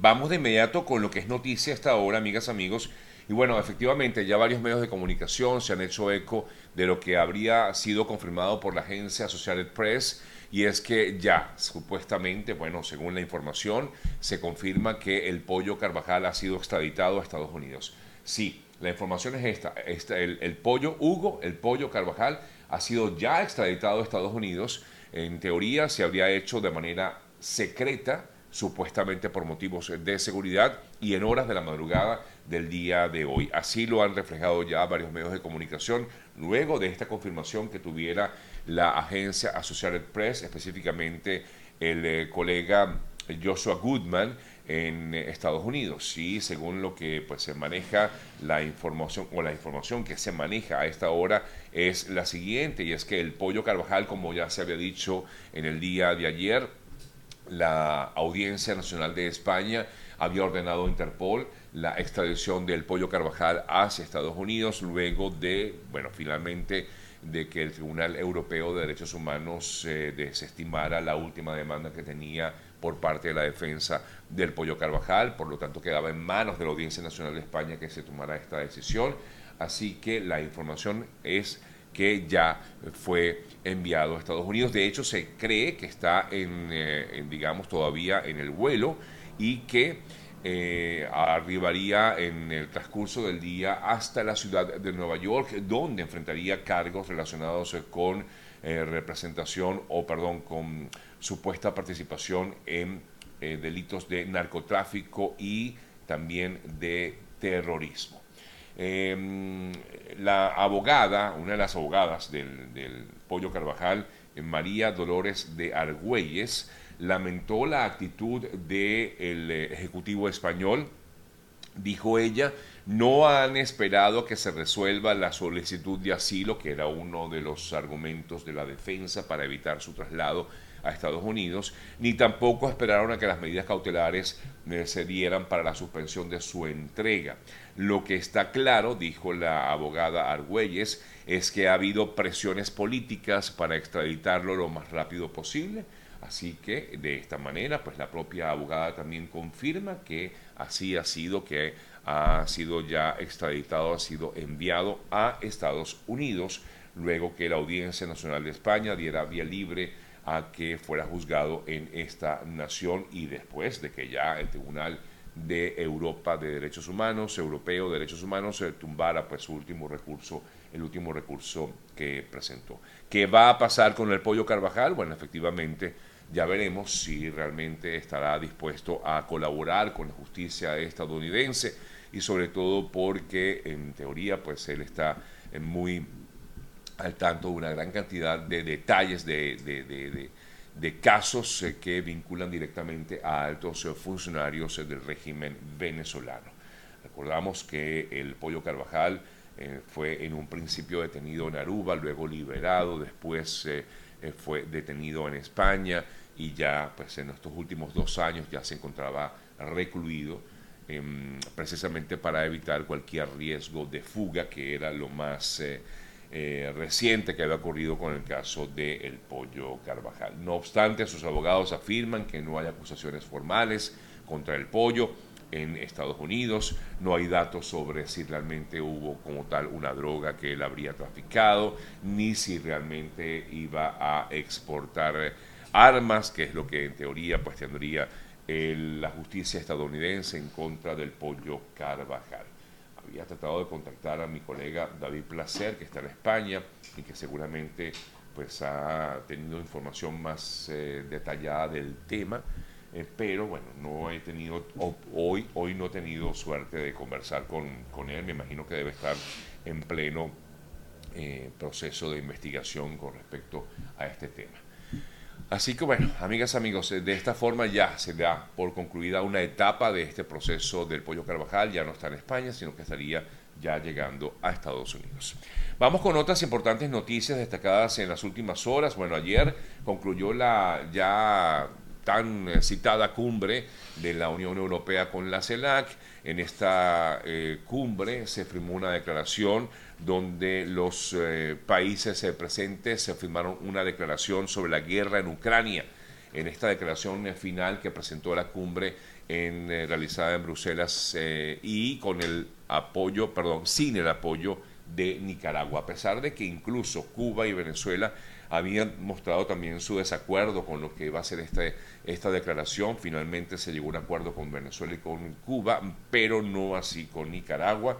Vamos de inmediato con lo que es noticia hasta ahora, amigas, amigos. Y bueno, efectivamente, ya varios medios de comunicación se han hecho eco de lo que habría sido confirmado por la agencia Associated Press, y es que ya, supuestamente, bueno, según la información, se confirma que el pollo Carvajal ha sido extraditado a Estados Unidos. Sí, la información es esta, el, el pollo Hugo, el pollo Carvajal, ha sido ya extraditado a Estados Unidos. En teoría se habría hecho de manera secreta, supuestamente por motivos de seguridad y en horas de la madrugada del día de hoy. Así lo han reflejado ya varios medios de comunicación luego de esta confirmación que tuviera la agencia Associated Press, específicamente el eh, colega Joshua Goodman en Estados Unidos. Sí, según lo que pues se maneja la información o la información que se maneja a esta hora es la siguiente y es que el pollo Carvajal, como ya se había dicho en el día de ayer, la Audiencia Nacional de España había ordenado a Interpol la extradición del pollo Carvajal hacia Estados Unidos luego de, bueno, finalmente de que el Tribunal Europeo de Derechos Humanos eh, desestimara la última demanda que tenía por parte de la defensa del pollo Carvajal, por lo tanto quedaba en manos de la Audiencia Nacional de España que se tomara esta decisión, así que la información es que ya fue enviado a Estados Unidos. De hecho, se cree que está en, eh, digamos, todavía en el vuelo y que eh, arribaría en el transcurso del día hasta la ciudad de Nueva York, donde enfrentaría cargos relacionados con eh, representación o, perdón, con supuesta participación en delitos de narcotráfico y también de terrorismo. Em, la abogada, una de las abogadas del, Pollo Carvajal, María Dolores de Argüelles, lamentó la actitud del eh, Ejecutivo español. Dijo ella, no han esperado que se resuelva la solicitud de asilo, que era uno de los argumentos de la defensa para evitar su traslado a Estados Unidos, ni tampoco esperaron a que las medidas cautelares eh, se dieran para la suspensión de su entrega. Lo que está claro, dijo la abogada Argüelles, es que ha habido presiones políticas para extraditarlo lo más rápido posible. Así que de esta manera, pues la propia abogada también confirma que así ha sido, que ha sido ya extraditado, ha sido enviado a Estados Unidos, luego que la Audiencia Nacional de España diera vía libre a que fuera juzgado en esta nación y después de que ya el Tribunal de Europa de Derechos Humanos, Europeo de Derechos Humanos, se tumbara pues su último recurso, el último recurso que presentó. ¿Qué va a pasar con el pollo Carvajal? Bueno, efectivamente ya veremos si realmente estará dispuesto a colaborar con la justicia estadounidense y sobre todo porque en teoría pues él está muy al tanto de una gran cantidad de detalles de, de de casos eh, que vinculan directamente a altos eh, funcionarios eh, del régimen venezolano. Recordamos que el Pollo Carvajal fue en un principio detenido en Aruba, luego liberado, después fue detenido en España y ya pues en estos últimos dos años ya se encontraba recluido em, precisamente para evitar cualquier riesgo de fuga que era lo más eh, reciente que había ocurrido con el caso del el pollo Carvajal. No obstante, sus abogados afirman que no hay acusaciones formales contra el pollo en Estados Unidos, no hay datos sobre si realmente hubo como tal una droga que él habría traficado, ni si realmente iba a exportar armas, que es lo que en teoría pues tendría la justicia estadounidense en contra del pollo Carvajal. Había tratado de contactar a mi colega David Placer, que está en España y que seguramente pues ha tenido información más eh, detallada del tema, eh, pero bueno, no he tenido, hoy, hoy no he tenido suerte de conversar con, con él, me imagino que debe estar en pleno eh, proceso de investigación con respecto a este tema. Así que bueno, amigas, amigos, de esta forma ya se da por concluida una etapa de este proceso del pollo Carvajal, ya no está en España, sino que estaría ya llegando a Estados Unidos. Vamos con otras importantes noticias destacadas en las últimas horas. Bueno, ayer concluyó la ya tan eh, citada cumbre de la Unión Europea con la CELAC. En esta eh, cumbre se firmó una declaración donde los eh, países presentes se firmaron una declaración sobre la guerra en Ucrania. En esta declaración final que presentó la cumbre en, eh, realizada en Bruselas eh, y con el apoyo, perdón, sin el apoyo de Nicaragua, a pesar de que incluso Cuba y Venezuela habían mostrado también su desacuerdo con lo que iba a ser este, esta declaración. Finalmente se llegó a un acuerdo con Venezuela y con Cuba, pero no así con Nicaragua.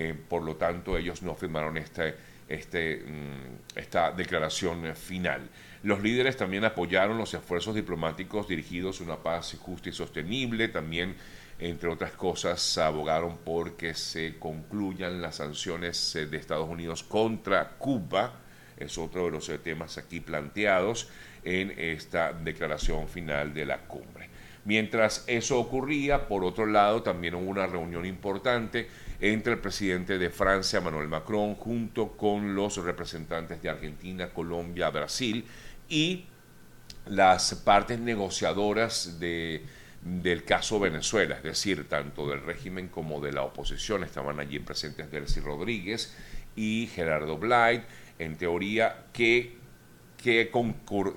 Eh, por lo tanto, ellos no firmaron este, este, mm, esta declaración final. Los líderes también apoyaron los esfuerzos diplomáticos dirigidos a una paz justa y sostenible. También, entre otras cosas, abogaron por que se concluyan las sanciones eh, de Estados Unidos contra Cuba es otro de los eh, temas aquí planteados en esta declaración final de la cumbre. Mientras eso ocurría, por otro lado, también hubo una reunión importante entre el presidente de Francia, Manuel Macron, junto con los representantes de Argentina, Colombia, Brasil y las partes negociadoras de, del caso Venezuela, es decir, tanto del régimen como de la oposición. Estaban allí presentes Delcy Rodríguez y Gerardo Blight en teoría, ¿qué,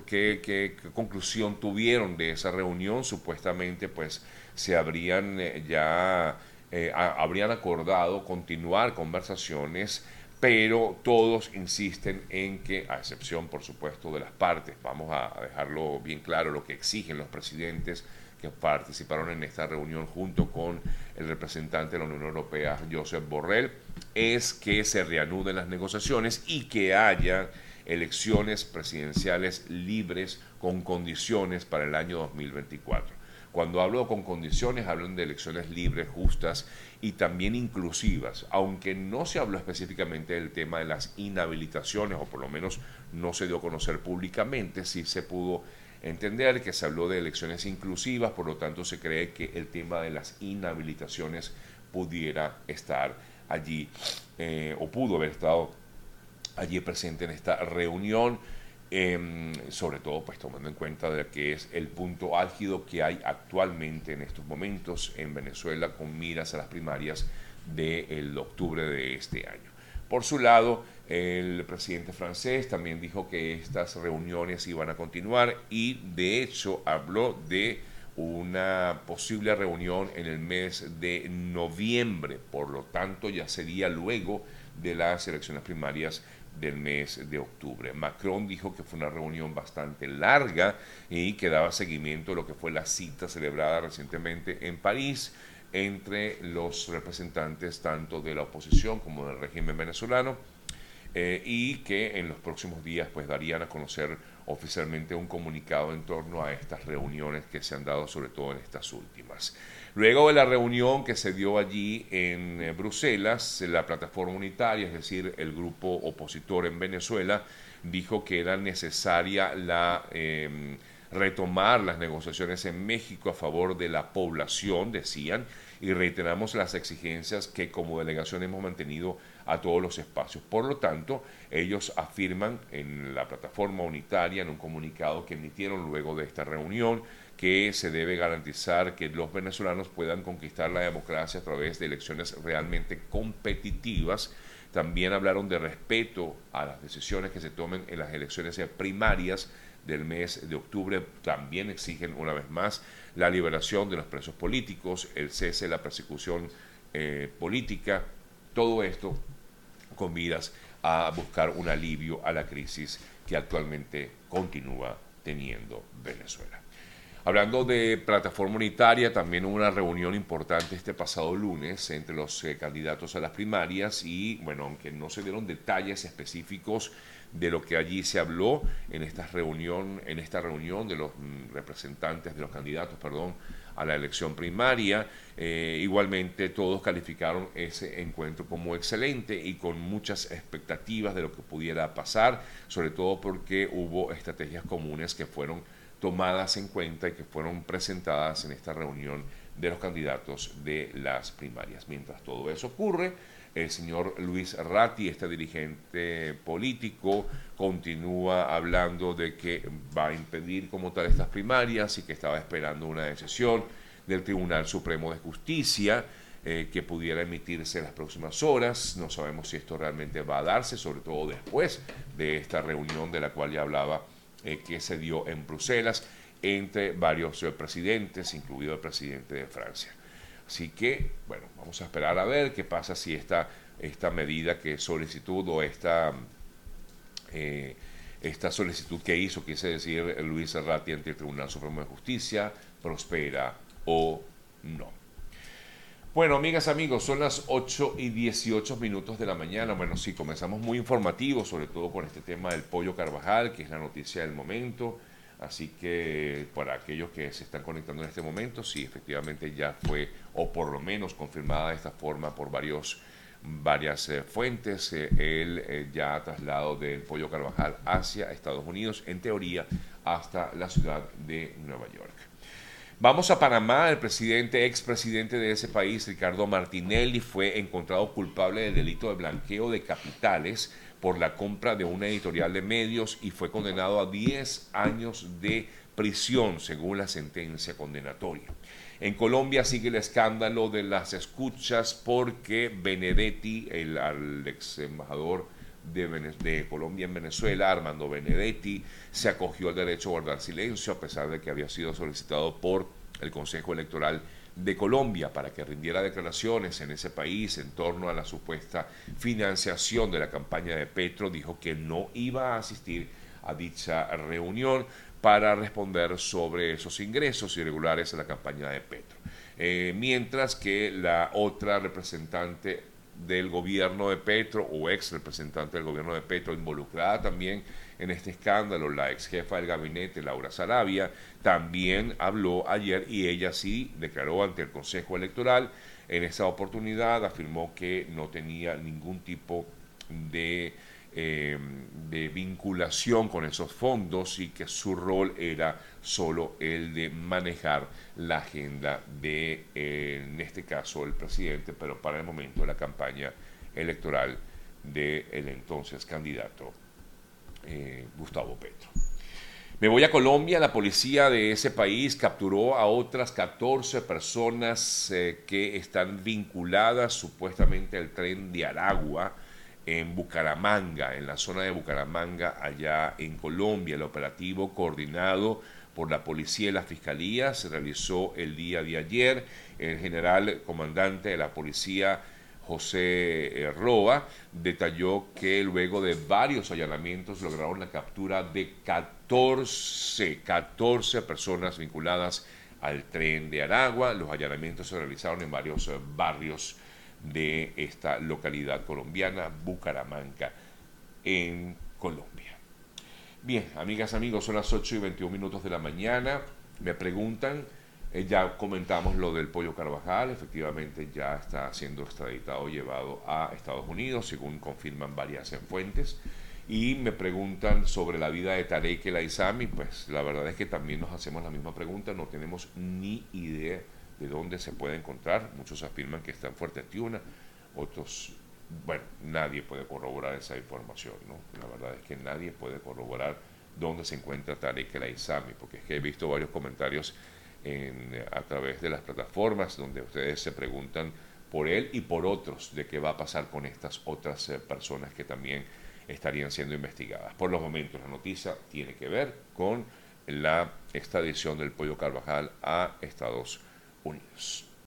qué, conclusión tuvieron de esa reunión? Supuestamente, pues, se habrían eh, ya, eh, habrían acordado continuar conversaciones, pero todos insisten en que, a excepción, por supuesto, de las partes, vamos a dejarlo bien claro, lo que exigen los presidentes, que participaron en esta reunión junto con el representante de la Unión Europea, Josep Borrell, es que se reanuden las negociaciones y que haya elecciones presidenciales libres con condiciones para el año 2024. Cuando hablo con condiciones, hablo de elecciones libres, justas y también inclusivas, aunque no se habló específicamente del tema de las inhabilitaciones, o por lo menos no se dio a conocer públicamente, sí se pudo entender que se habló de elecciones inclusivas, por lo tanto se cree que el tema de las inhabilitaciones pudiera estar allí eh, o pudo haber estado allí presente en esta reunión, em, sobre todo pues tomando en cuenta de que es el punto álgido que hay actualmente en estos momentos en Venezuela con miras a las primarias del octubre de este año. Por su lado, el presidente francés también dijo que estas reuniones iban a continuar y de hecho habló de una posible reunión en el mes de noviembre, por lo tanto ya sería luego de las elecciones primarias del mes de octubre. Macron dijo que fue una reunión bastante larga y que daba seguimiento a lo que fue la cita celebrada recientemente en París entre los representantes tanto de la oposición como del régimen venezolano eh, y que en los próximos días pues darían a conocer oficialmente un comunicado en torno a estas reuniones que se han dado sobre todo en estas últimas. Luego de la reunión que se dio allí en eh, Bruselas, la plataforma unitaria, es decir, el grupo opositor en Venezuela, dijo que era necesaria la em, retomar las negociaciones en México a favor de la población, decían, y reiteramos las exigencias que como delegación hemos mantenido a todos los espacios. Por lo tanto, ellos afirman en la plataforma unitaria, en un comunicado que emitieron luego de esta reunión, que se debe garantizar que los venezolanos puedan conquistar la democracia a través de elecciones realmente competitivas. También hablaron de respeto a las decisiones que se tomen en las elecciones primarias del mes de octubre. También exigen una vez más la liberación de los presos políticos, el cese de la persecución eh, política, todo esto con miras a buscar un alivio a la crisis que actualmente continúa teniendo Venezuela. Hablando de plataforma unitaria, también hubo una reunión importante este pasado lunes entre los eh, candidatos a las primarias y, bueno, aunque no se dieron detalles específicos de lo que allí se habló en esta reunión, en esta reunión de los mm, representantes, de los candidatos, perdón, a la elección primaria. Eh, igualmente todos calificaron ese encuentro como excelente y con muchas expectativas de lo que pudiera pasar, sobre todo porque hubo estrategias comunes que fueron tomadas en cuenta y que fueron presentadas en esta reunión de los candidatos de las primarias. Mientras todo eso ocurre, el señor Luis Ratti, este dirigente político, continúa hablando de que va a impedir como tal estas primarias y que estaba esperando una decisión del Tribunal Supremo de Justicia eh, que pudiera emitirse las próximas horas. No sabemos si esto realmente va a darse, sobre todo después de esta reunión de la cual ya hablaba eh, que se dio en Bruselas entre varios presidentes, incluido el presidente de Francia. Así que, bueno, vamos a esperar a ver qué pasa si esta, esta medida que solicitud o esta, eh, esta solicitud que hizo, quise decir, Luis Serrati ante el Tribunal Supremo de Justicia, prospera o no. Bueno, amigas, amigos, son las 8 y 18 minutos de la mañana. Bueno, sí, comenzamos muy informativos, sobre todo con este tema del pollo Carvajal, que es la noticia del momento. Así que para aquellos que se están conectando en este momento, sí, efectivamente ya fue, o por lo menos confirmada de esta forma por varios, varias eh, fuentes, eh, el eh, ya traslado del pollo Carvajal hacia Estados Unidos, en teoría hasta la ciudad de Nueva York. Vamos a Panamá. El presidente, expresidente de ese país, Ricardo Martinelli, fue encontrado culpable del delito de blanqueo de capitales por la compra de una editorial de medios y fue condenado a 10 años de prisión, según la sentencia condenatoria. En Colombia sigue el escándalo de las escuchas porque Benedetti, el, ex embajador de, Colombia en Venezuela, Armando Benedetti, se acogió al derecho a guardar silencio a pesar de que había sido solicitado por el Consejo Electoral de Colombia para que rindiera declaraciones en ese país en torno a la supuesta financiación de la campaña de Petro, dijo que no iba a asistir a dicha reunión para responder sobre esos ingresos irregulares en la campaña de Petro. Eh, mientras que la otra representante del gobierno de Petro o ex representante del gobierno de Petro involucrada también en este escándalo, la ex jefa del gabinete, Laura Sarabia, también habló ayer y ella sí declaró ante el Consejo Electoral. En esa oportunidad afirmó que no tenía ningún tipo de, eh, de vinculación con esos fondos y que su rol era solo el de manejar la agenda de, en este caso, el presidente, pero para el momento la campaña electoral del entonces candidato eh, Gustavo Petro. Me voy a Colombia, la policía de ese país capturó a otras 14 personas eh, que están vinculadas supuestamente al tren de Aragua en Bucaramanga, en la zona de Bucaramanga, allá en Colombia. El operativo coordinado por la policía y la fiscalía se realizó el día de ayer. El general comandante de la policía José eh, Roa, detalló que luego de varios allanamientos lograron la captura de 14, 14 personas vinculadas al tren de Aragua. Los allanamientos se realizaron en varios barrios de esta localidad colombiana, Bucaramanga, en Colombia. Bien, amigas, amigos, son las 8 y 21 minutos de la mañana. Me preguntan eh, ya comentamos lo del pollo Carvajal, efectivamente ya está siendo extraditado, llevado a Estados Unidos, según confirman varias fuentes. Y me preguntan sobre la vida de Tarek El Aizami, pues la verdad es que también nos hacemos la misma pregunta, no tenemos ni idea de dónde se puede encontrar. Muchos afirman que está en Fuerte Tiuna, otros, bueno, nadie puede corroborar esa información, ¿no? La verdad es que nadie puede corroborar dónde se encuentra Tarek El Aizami, porque es que he visto varios comentarios a través de las plataformas donde ustedes se preguntan por él y por otros de qué va a pasar con estas otras eh, personas que también estarían siendo investigadas. Por los momentos la noticia tiene que ver con la extradición del Pollo Carvajal a Estados Unidos. uns.